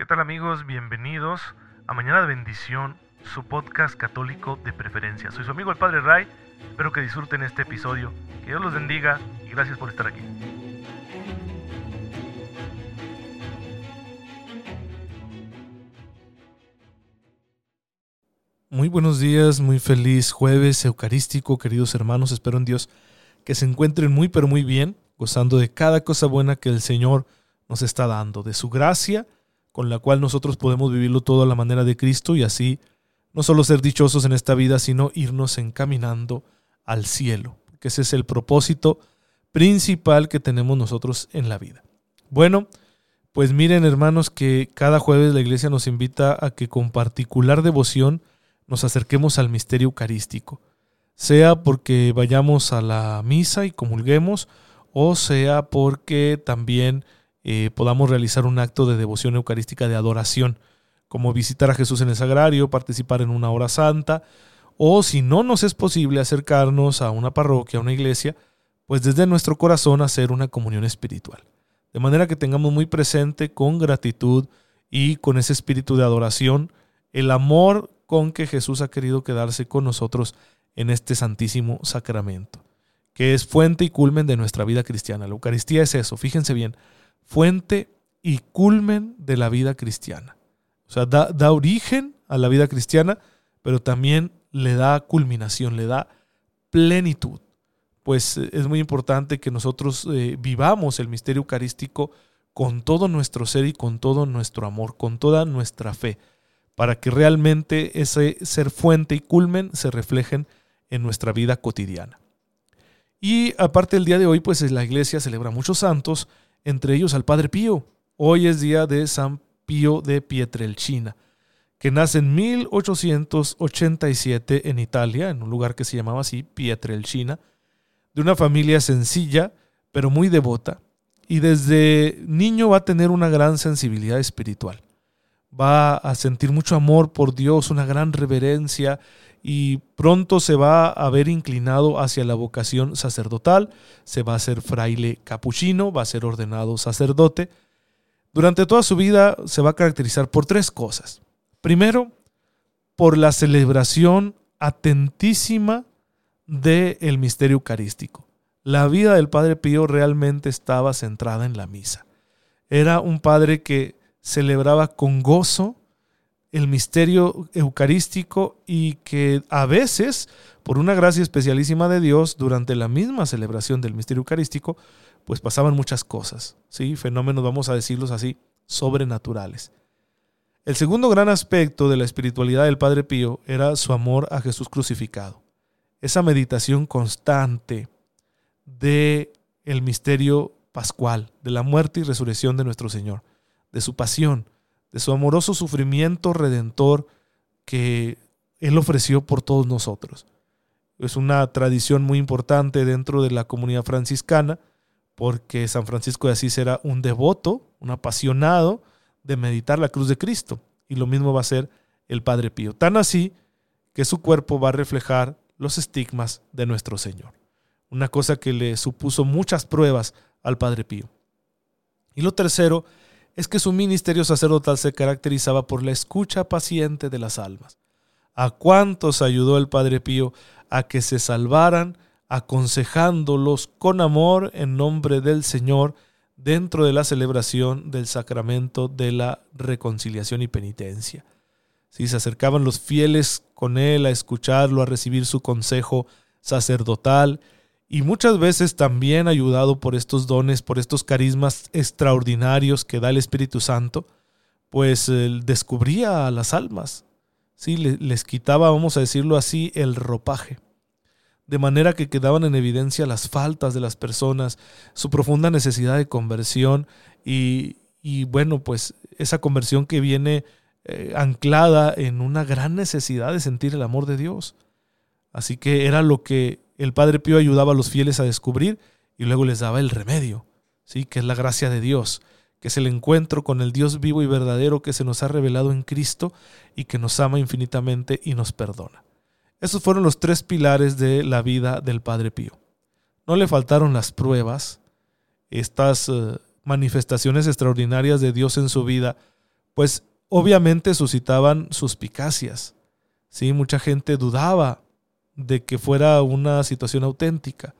¿Qué tal amigos? Bienvenidos a Mañana de Bendición, su podcast católico de preferencia. Soy su amigo el Padre Ray, espero que disfruten este episodio, que Dios los bendiga y gracias por estar aquí. Muy buenos días, muy feliz jueves eucarístico, queridos hermanos, espero en Dios que se encuentren muy pero muy bien, gozando de cada cosa buena que el Señor nos está dando, de su gracia, con la cual nosotros podemos vivirlo todo a la manera de Cristo y así no solo ser dichosos en esta vida, sino irnos encaminando al cielo, que ese es el propósito principal que tenemos nosotros en la vida. Bueno, pues miren hermanos que cada jueves la iglesia nos invita a que con particular devoción nos acerquemos al misterio eucarístico, sea porque vayamos a la misa y comulguemos, o sea porque también eh, podamos realizar un acto de devoción eucarística de adoración, como visitar a Jesús en el sagrario, participar en una hora santa, o si no nos es posible acercarnos a una parroquia, a una iglesia, pues desde nuestro corazón hacer una comunión espiritual. De manera que tengamos muy presente con gratitud y con ese espíritu de adoración el amor con que Jesús ha querido quedarse con nosotros en este santísimo sacramento, que es fuente y culmen de nuestra vida cristiana. La Eucaristía es eso, fíjense bien, fuente y culmen de la vida cristiana. O sea, da, origen a la vida cristiana, pero también le da culminación, le da plenitud. Pues eh, es muy importante que nosotros eh, vivamos el misterio eucarístico con todo nuestro ser y con todo nuestro amor, con toda nuestra fe, para que realmente ese ser fuente y culmen se reflejen en nuestra vida cotidiana. Y aparte el día de hoy, pues la iglesia celebra muchos santos entre ellos al Padre Pío. Hoy es día de San Pío de Pietrelcina, que nace en 1887 en Italia, en un lugar que se llamaba así, Pietrelcina, de una familia sencilla, pero muy devota, y desde niño va a tener una gran sensibilidad espiritual. Va a sentir mucho amor por Dios, una gran reverencia y pronto se va a ver inclinado hacia la vocación sacerdotal, se va a ser fraile capuchino, va a ser ordenado sacerdote. Durante toda su vida se va a caracterizar por tres cosas. Primero, por la celebración atentísima del misterio eucarístico. La vida del Padre Pío realmente estaba centrada en la misa. Era un padre que celebraba con gozo el misterio eucarístico y que a veces, por una gracia especialísima de Dios, durante la misma celebración del misterio eucarístico, pues pasaban muchas cosas, ¿sí? fenómenos, vamos a decirlos así, sobrenaturales. El segundo gran aspecto de la espiritualidad del Padre Pío era su amor a Jesús crucificado. Esa meditación constante de el misterio pascual, de la muerte y resurrección de nuestro Señor, de su pasión, de su amoroso sufrimiento redentor que Él ofreció por todos nosotros. Es una tradición muy importante dentro de la comunidad franciscana, porque San Francisco de Asís era un devoto, un apasionado de meditar la cruz de Cristo. Y lo mismo va a ser el Padre Pío. Tan así que su cuerpo va a reflejar los estigmas de nuestro Señor. Una cosa que le supuso muchas pruebas al Padre Pío. Y lo tercero es que su ministerio sacerdotal se caracterizaba por la escucha paciente de las almas. ¿A cuántos ayudó el Padre Pío a que se salvaran, aconsejándolos con amor en nombre del Señor dentro de la celebración del sacramento de la reconciliación y penitencia? Si se acercaban los fieles con él a escucharlo, a recibir su consejo sacerdotal, y muchas veces también ayudado por estos dones, por estos carismas extraordinarios que da el Espíritu Santo, pues él descubría a las almas, ¿sí? les quitaba, vamos a decirlo así, el ropaje, de manera que quedaban en evidencia las faltas de las personas, su profunda necesidad de conversión y, bueno, pues esa conversión que viene eh, anclada en una gran necesidad de sentir el amor de Dios. Así que era lo que el Padre Pío ayudaba a los fieles a descubrir y luego les daba el remedio, ¿sí? que es la gracia de Dios, que es el encuentro con el Dios vivo y verdadero que se nos ha revelado en Cristo y que nos ama infinitamente y nos perdona. Esos fueron los tres pilares de la vida del Padre Pío. No le faltaron las pruebas, estas eh, manifestaciones extraordinarias de Dios en su vida, pues obviamente suscitaban suspicacias. ¿sí? Mucha gente dudaba de que fuera una situación auténtica.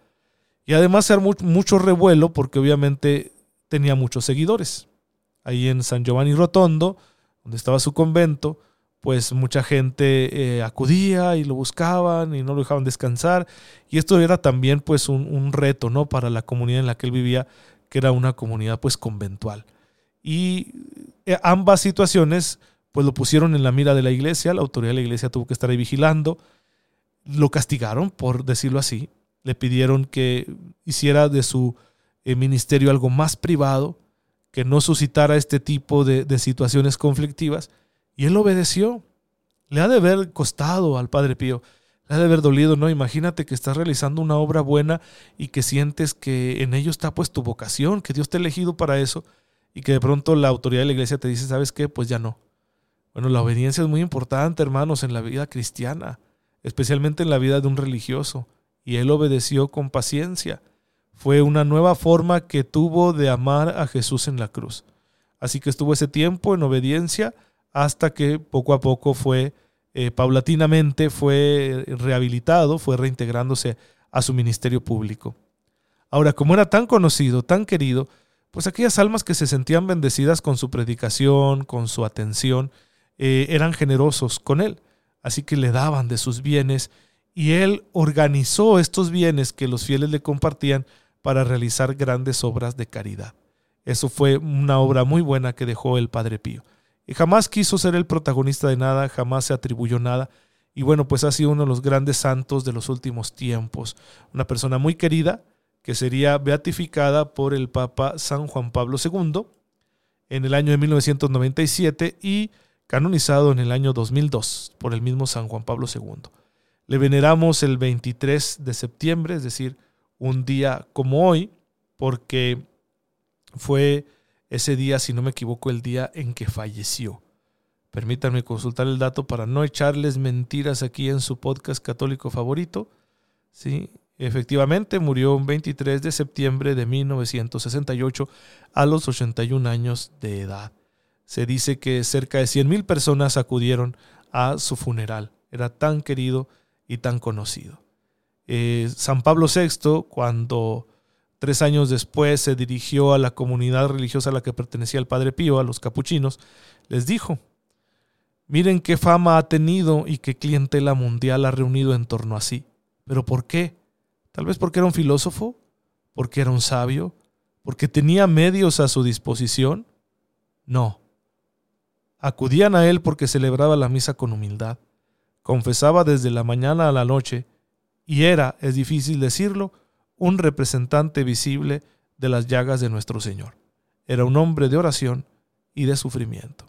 Y además era mucho revuelo porque obviamente tenía muchos seguidores. Ahí en San Giovanni Rotondo, donde estaba su convento, pues mucha gente eh, acudía y lo buscaban y no lo dejaban descansar. Y esto era también pues un, un, reto, ¿no? Para la comunidad en la que él vivía, que era una comunidad pues conventual. Y eh, ambas situaciones pues lo pusieron en la mira de la iglesia, la autoridad de la iglesia tuvo que estar ahí vigilando, lo castigaron, por decirlo así, le pidieron que hiciera de su eh, ministerio algo más privado, que no suscitara este tipo de, situaciones conflictivas, y él obedeció. Le ha de haber costado al Padre Pío, le ha de haber dolido, ¿no? Imagínate que estás realizando una obra buena y que sientes que en ello está pues tu vocación, que Dios te ha elegido para eso, y que de pronto la autoridad de la iglesia te dice, ¿sabes qué? Pues ya no. Bueno, la obediencia es muy importante, hermanos, en la vida cristiana, especialmente en la vida de un religioso. Y él obedeció con paciencia. Fue una nueva forma que tuvo de amar a Jesús en la cruz. Así que estuvo ese tiempo en obediencia hasta que poco a poco fue, eh, paulatinamente, fue rehabilitado, fue reintegrándose a su ministerio público. Ahora, como era tan conocido, tan querido, pues aquellas almas que se sentían bendecidas con su predicación, con su atención, eh, eran generosos con él. Así que le daban de sus bienes y él organizó estos bienes que los fieles le compartían para realizar grandes obras de caridad. Eso fue una obra muy buena que dejó el Padre Pío. Y jamás quiso ser el protagonista de nada, jamás se atribuyó nada. Y bueno, pues ha sido uno de los grandes santos de los últimos tiempos. Una persona muy querida, que sería beatificada por el Papa San Juan Pablo II en el año de 1997 y canonizado en el año 2002 por el mismo San Juan Pablo II. Le veneramos el 23 de septiembre, es decir, un día como hoy, porque fue ese día, si no me equivoco, el día en que falleció. Permítanme consultar el dato para no echarles mentiras aquí en su podcast católico favorito. ¿sí? Efectivamente, murió un 23 de septiembre de 1968 a los 81 años de edad. Se dice que cerca de 100.000 personas acudieron a su funeral. Era tan querido y tan conocido. Eh, San Pablo VI, cuando tres años después se dirigió a la comunidad religiosa a la que pertenecía el Padre Pío, a los capuchinos, les dijo, miren qué fama ha tenido y qué clientela mundial ha reunido en torno a sí. ¿Pero por qué? Tal vez porque era un filósofo, porque era un sabio, porque tenía medios a su disposición. No. Acudían a él porque celebraba la misa con humildad, confesaba desde la mañana a la noche, y era, es difícil decirlo, un representante visible de las llagas de nuestro Señor. Era un hombre de oración y de sufrimiento.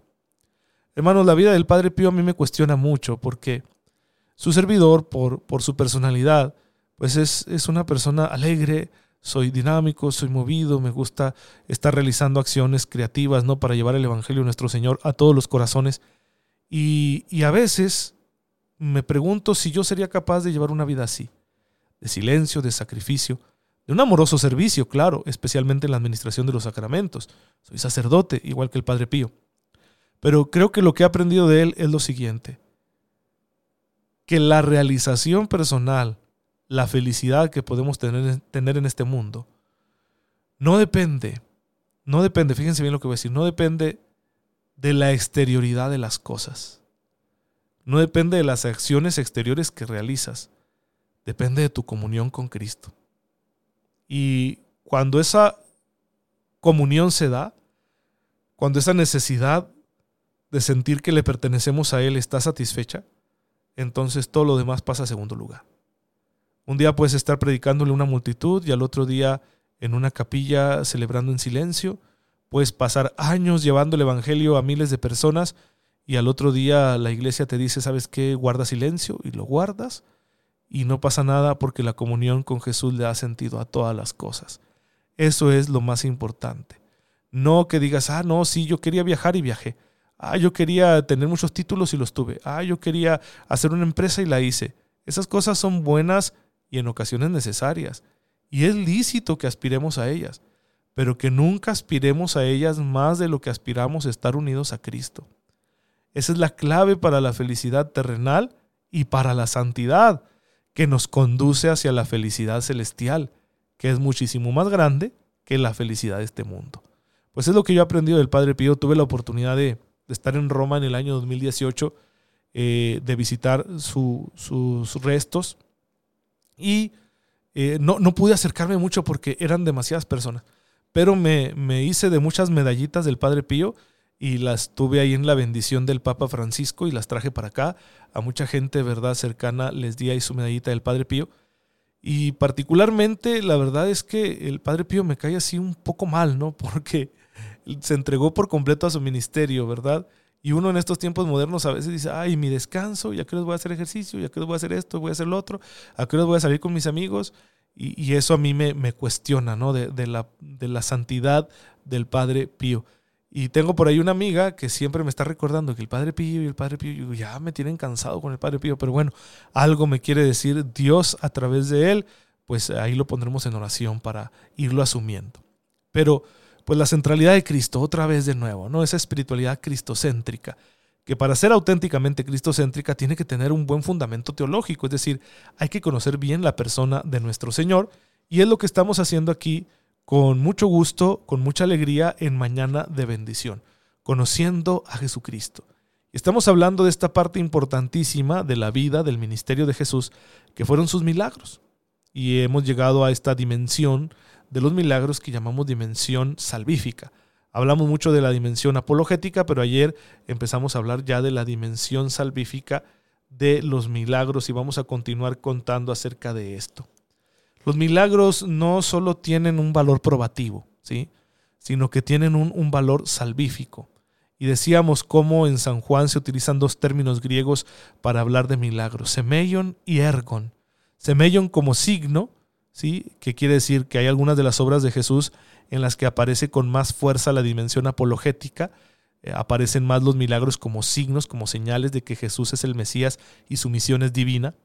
Hermanos, la vida del Padre Pío a mí me cuestiona mucho porque su servidor, por, por su personalidad, pues es, es una persona alegre, soy dinámico, soy movido, me gusta estar realizando acciones creativas, ¿no? Para llevar el Evangelio de nuestro Señor a todos los corazones. Y, y, a veces me pregunto si yo sería capaz de llevar una vida así, de silencio, de sacrificio, de un amoroso servicio, claro, especialmente en la administración de los sacramentos. Soy sacerdote, igual que el Padre Pío. Pero creo que lo que he aprendido de él es lo siguiente, que la realización personal la felicidad que podemos tener, tener en este mundo no depende, no depende, fíjense bien lo que voy a decir, no depende de la exterioridad de las cosas. No depende de las acciones exteriores que realizas. Depende de tu comunión con Cristo. Y cuando esa comunión se da, cuando esa necesidad de sentir que le pertenecemos a Él está satisfecha, entonces todo lo demás pasa a segundo lugar. Un día puedes estar predicándole a una multitud y al otro día en una capilla celebrando en silencio. Puedes pasar años llevando el Evangelio a miles de personas y al otro día la iglesia te dice, ¿sabes qué? Guarda silencio y lo guardas y no pasa nada porque la comunión con Jesús le da sentido a todas las cosas. Eso es lo más importante. No que digas, ah, no, sí, yo quería viajar y viajé. Ah, yo quería tener muchos títulos y los tuve. Ah, yo quería hacer una empresa y la hice. Esas cosas son buenas y en ocasiones necesarias. Y es lícito que aspiremos a ellas. pero que nunca aspiremos a ellas más de lo que aspiramos a estar unidos a Cristo. Esa es la clave para la felicidad terrenal y para la santidad, que nos conduce hacia la felicidad celestial, que es muchísimo más grande que la felicidad de este mundo. Pues es lo que yo he aprendido del Padre Pío. Tuve la oportunidad de, estar en Roma en el año 2018, eh, de visitar sus restos y eh, no, no, pude acercarme mucho porque eran demasiadas personas, pero me, me hice de muchas medallitas del Padre Pío y las tuve ahí en la bendición del Papa Francisco y las traje para acá. A mucha gente, verdad, cercana les di ahí su medallita del Padre Pío. Y particularmente, la verdad es que el Padre Pío me cae así un poco mal, ¿no? Porque se entregó por completo a su ministerio, ¿verdad? Y uno en estos tiempos modernos a veces dice, ay, mi descanso, ya que les voy a hacer ejercicio, ya que les voy a hacer esto, voy a hacer lo otro, a qué les voy a salir con mis amigos. Y, eso a mí me, me cuestiona, ¿no? De, la, de la santidad del Padre Pío. Y tengo por ahí una amiga que siempre me está recordando que el Padre Pío y el Padre Pío, ya me tienen cansado con el Padre Pío, pero bueno, algo me quiere decir Dios a través de él, pues ahí lo pondremos en oración para irlo asumiendo. Pero pues la centralidad de Cristo, otra vez de nuevo, ¿no? Esa espiritualidad cristocéntrica, que para ser auténticamente cristocéntrica tiene que tener un buen fundamento teológico, es decir, hay que conocer bien la persona de nuestro Señor, y es lo que estamos haciendo aquí con mucho gusto, con mucha alegría en Mañana de Bendición, conociendo a Jesucristo. Estamos hablando de esta parte importantísima de la vida, del ministerio de Jesús, que fueron sus milagros. Y hemos llegado a esta dimensión de los milagros que llamamos dimensión salvífica. Hablamos mucho de la dimensión apologética, pero ayer empezamos a hablar ya de la dimensión salvífica de los milagros y vamos a continuar contando acerca de esto. Los milagros no solo tienen un valor probativo, ¿sí? sino que tienen un, valor salvífico. Y decíamos cómo en San Juan se utilizan dos términos griegos para hablar de milagros, semeion y ergon. Semeion como signo, ¿sí? que quiere decir que hay algunas de las obras de Jesús en las que aparece con más fuerza la dimensión apologética, eh, aparecen más los milagros como signos, como señales de que Jesús es el Mesías y su misión es divina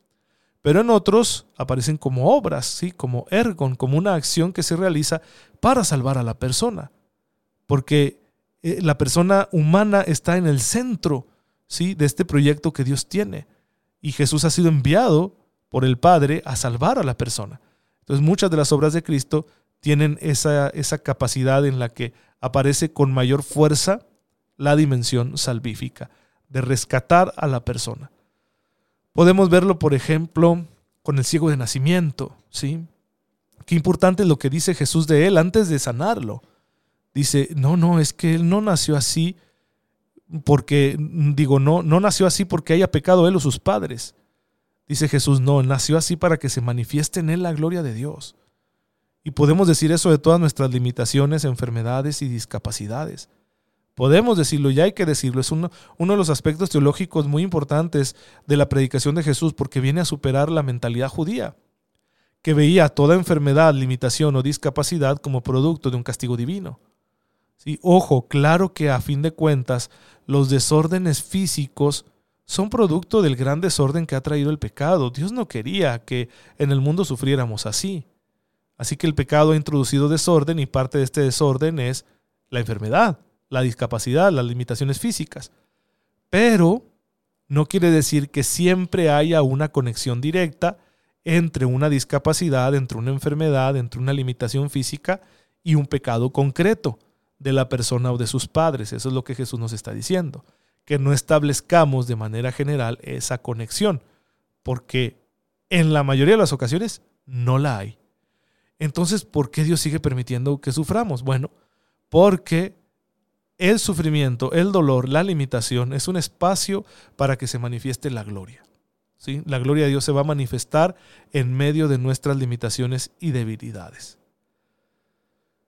pero en otros aparecen como obras, ¿sí? como ergon, como una acción que se realiza para salvar a la persona. Porque eh, la persona humana está en el centro ¿sí? de este proyecto que Dios tiene. Y Jesús ha sido enviado por el Padre a salvar a la persona. Entonces muchas de las obras de Cristo tienen esa, esa capacidad en la que aparece con mayor fuerza la dimensión salvífica, de rescatar a la persona. Podemos verlo, por ejemplo, con el ciego de nacimiento, ¿sí? Qué importante es lo que dice Jesús de él antes de sanarlo. Dice, no, no, es que él no nació así porque, digo, no, no nació así porque haya pecado él o sus padres. Dice Jesús, no, nació así para que se manifieste en él la gloria de Dios. Y podemos decir eso de todas nuestras limitaciones, enfermedades y discapacidades. Podemos decirlo, ya hay que decirlo. Es uno, uno, de los aspectos teológicos muy importantes de la predicación de Jesús porque viene a superar la mentalidad judía, que veía toda enfermedad, limitación o discapacidad como producto de un castigo divino. Sí, ojo, claro que a fin de cuentas los desórdenes físicos son producto del gran desorden que ha traído el pecado. Dios no quería que en el mundo sufriéramos así. Así que el pecado ha introducido desorden y parte de este desorden es la enfermedad la discapacidad, las limitaciones físicas. Pero no quiere decir que siempre haya una conexión directa entre una discapacidad, entre una enfermedad, entre una limitación física y un pecado concreto de la persona o de sus padres. Eso es lo que Jesús nos está diciendo. Que no establezcamos de manera general esa conexión, porque en la mayoría de las ocasiones no la hay. Entonces, ¿por qué Dios sigue permitiendo que suframos? Bueno, porque el sufrimiento, el dolor, la limitación es un espacio para que se manifieste la gloria. ¿sí? La gloria de Dios se va a manifestar en medio de nuestras limitaciones y debilidades.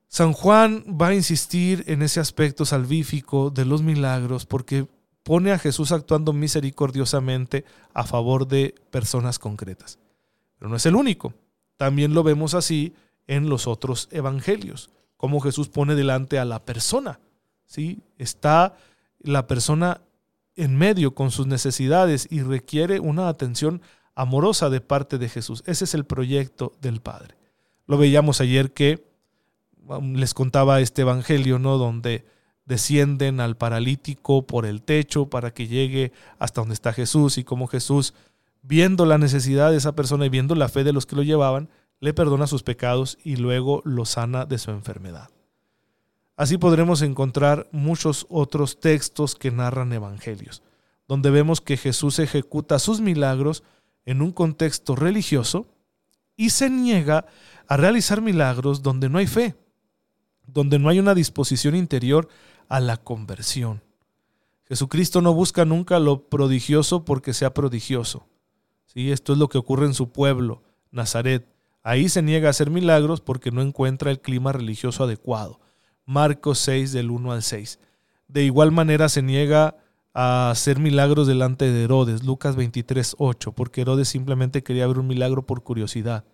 San Juan va a insistir en ese aspecto salvífico de los milagros porque pone a Jesús actuando misericordiosamente a favor de personas concretas. Pero no es el único. También lo vemos así en los otros evangelios, como Jesús pone delante a la persona ¿sí? Está la persona en medio con sus necesidades y requiere una atención amorosa de parte de Jesús. Ese es el proyecto del Padre. Lo veíamos ayer que les contaba este evangelio, ¿no? Donde descienden al paralítico por el techo para que llegue hasta donde está Jesús y como Jesús, viendo la necesidad de esa persona y viendo la fe de los que lo llevaban, le perdona sus pecados y luego lo sana de su enfermedad. Así podremos encontrar muchos otros textos que narran evangelios, donde vemos que Jesús ejecuta sus milagros en un contexto religioso y se niega a realizar milagros donde no hay fe, donde no hay una disposición interior a la conversión. Jesucristo no busca nunca lo prodigioso porque sea prodigioso. ¿Sí? Esto es lo que ocurre en su pueblo, Nazaret. Ahí se niega a hacer milagros porque no encuentra el clima religioso adecuado. Marcos 6 del 1 al 6. De igual manera se niega a hacer milagros delante de Herodes, Lucas 23, 8, porque Herodes simplemente quería ver un milagro por curiosidad.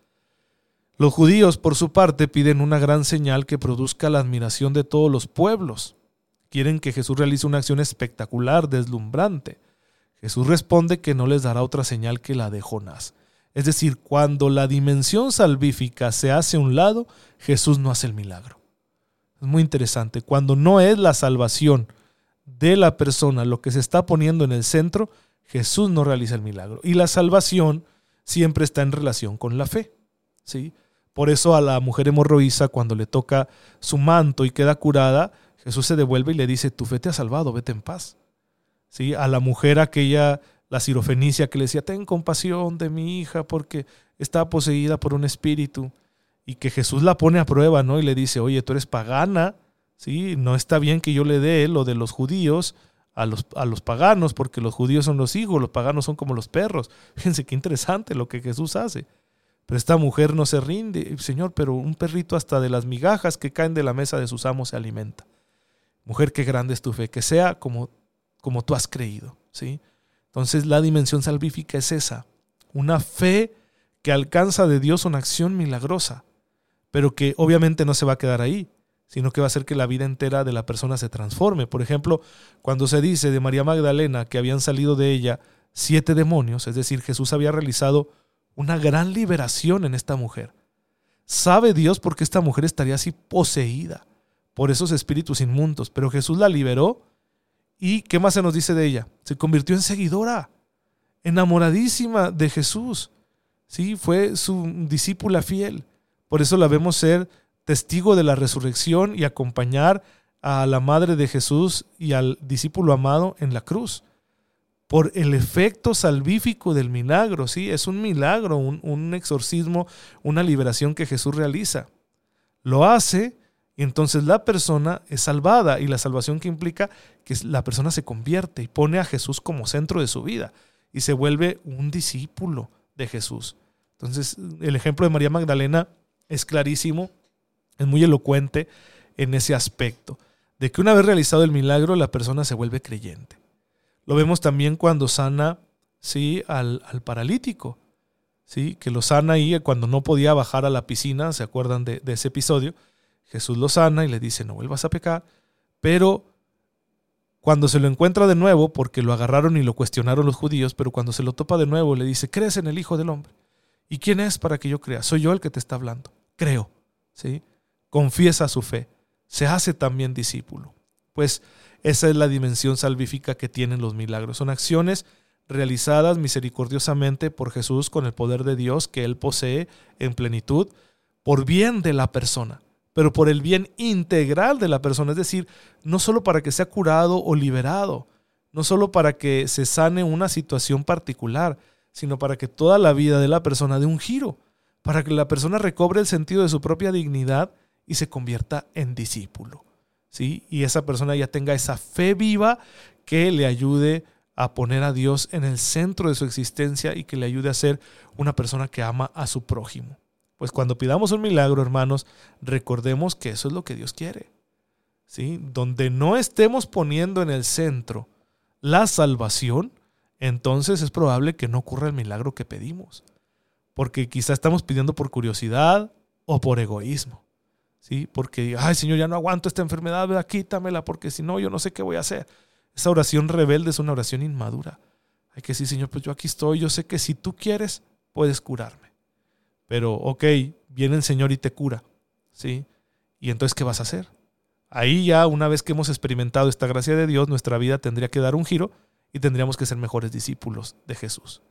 Los judíos, por su parte, piden una gran señal que produzca la admiración de todos los pueblos. Quieren que Jesús realice una acción espectacular, deslumbrante. Jesús responde que no les dará otra señal que la de Jonás. Es decir, cuando la dimensión salvífica se hace a un lado, Jesús no hace el milagro. Es muy interesante. Cuando no es la salvación de la persona lo que se está poniendo en el centro, Jesús no realiza el milagro. Y la salvación siempre está en relación con la fe. ¿sí? Por eso a la mujer hemorroísa, cuando le toca su manto y queda curada, Jesús se devuelve y le dice, tu fe te ha salvado, vete en paz. ¿Sí? A la mujer aquella, la sirofenicia, que le decía, ten compasión de mi hija porque está poseída por un espíritu. Y que Jesús la pone a prueba, ¿no? Y le dice, oye, tú eres pagana, ¿sí? No está bien que yo le dé lo de los judíos a los, a los paganos, porque los judíos son los hijos, los paganos son como los perros. Fíjense qué interesante lo que Jesús hace. Pero esta mujer no se rinde. Señor, pero un perrito hasta de las migajas que caen de la mesa de sus amos se alimenta. Mujer, qué grande es tu fe, que sea como, como tú has creído. ¿sí? Entonces la dimensión salvífica es esa, una fe que alcanza de Dios una acción milagrosa, pero que obviamente no se va a quedar ahí, sino que va a hacer que la vida entera de la persona se transforme. Por ejemplo, cuando se dice de María Magdalena que habían salido de ella siete demonios, es decir, Jesús había realizado una gran liberación en esta mujer. Sabe Dios por qué esta mujer estaría así poseída por esos espíritus inmundos, pero Jesús la liberó y ¿qué más se nos dice de ella? Se convirtió en seguidora, enamoradísima de Jesús. Sí, fue su discípula fiel. Por eso la vemos ser testigo de la resurrección y acompañar a la madre de Jesús y al discípulo amado en la cruz por el efecto salvífico del milagro, ¿sí? Es un milagro, un, exorcismo, una liberación que Jesús realiza. Lo hace y entonces la persona es salvada y la salvación que implica que la persona se convierte y pone a Jesús como centro de su vida y se vuelve un discípulo de Jesús. Entonces el ejemplo de María Magdalena es clarísimo, es muy elocuente en ese aspecto, de que una vez realizado el milagro la persona se vuelve creyente. Lo vemos también cuando sana ¿sí? al, paralítico, ¿sí? que lo sana ahí cuando no podía bajar a la piscina, ¿se acuerdan de ese episodio? Jesús lo sana y le dice, no vuelvas a pecar, pero cuando se lo encuentra de nuevo, porque lo agarraron y lo cuestionaron los judíos, pero cuando se lo topa de nuevo, le dice, ¿crees en el Hijo del Hombre? ¿Y quién es para que yo crea? Soy yo el que te está hablando. Creo. ¿sí? Confiesa su fe. Se hace también discípulo. Pues esa es la dimensión salvífica que tienen los milagros. Son acciones realizadas misericordiosamente por Jesús con el poder de Dios que Él posee en plenitud, por bien de la persona, pero por el bien integral de la persona, es decir, no solo para que sea curado o liberado, no solo para que se sane una situación particular, sino para que toda la vida de la persona dé un giro, para que la persona recobre el sentido de su propia dignidad y se convierta en discípulo. Y esa persona ya tenga esa fe viva que le ayude a poner a Dios en el centro de su existencia y que le ayude a ser una persona que ama a su prójimo. Pues cuando pidamos un milagro, hermanos, recordemos que eso es lo que Dios quiere. ¿Sí? Donde no estemos poniendo en el centro la salvación, entonces es probable que no ocurra el milagro que pedimos. Porque quizá estamos pidiendo por curiosidad o por egoísmo. ¿sí? Porque, ay Señor, ya no aguanto esta enfermedad, ¿verdad? quítamela, porque si no, yo no sé qué voy a hacer. Esa oración rebelde es una oración inmadura. Hay que decir, Señor, pues yo aquí estoy, yo sé que si tú quieres, puedes curarme. Pero, ok, viene el Señor y te cura, ¿sí? ¿Y entonces qué vas a hacer? Ahí ya, una vez que hemos experimentado esta gracia de Dios, nuestra vida tendría que dar un giro y tendríamos que ser mejores discípulos de Jesús.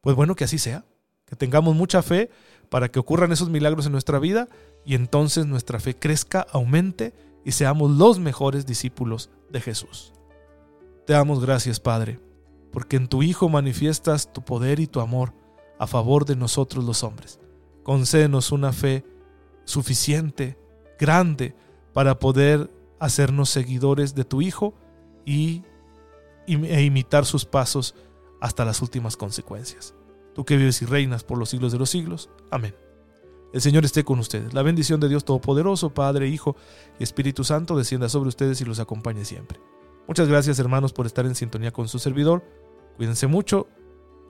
Pues bueno, que así sea, que tengamos mucha fe para que ocurran esos milagros en nuestra vida y entonces nuestra fe crezca, aumente y seamos los mejores discípulos de Jesús. Te damos gracias, Padre, porque en tu Hijo manifiestas tu poder y tu amor a favor de nosotros los hombres. Concédenos una fe suficiente, grande, para poder hacernos seguidores de tu Hijo y, e imitar sus pasos hasta las últimas consecuencias. Tú que vives y reinas por los siglos de los siglos. Amén. El Señor esté con ustedes. La bendición de Dios Todopoderoso, Padre, Hijo y Espíritu Santo, descienda sobre ustedes y los acompañe siempre. Muchas gracias hermanos por estar en sintonía con su servidor. Cuídense mucho.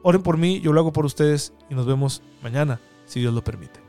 Oren por mí, yo lo hago por ustedes y nos vemos mañana, si Dios lo permite.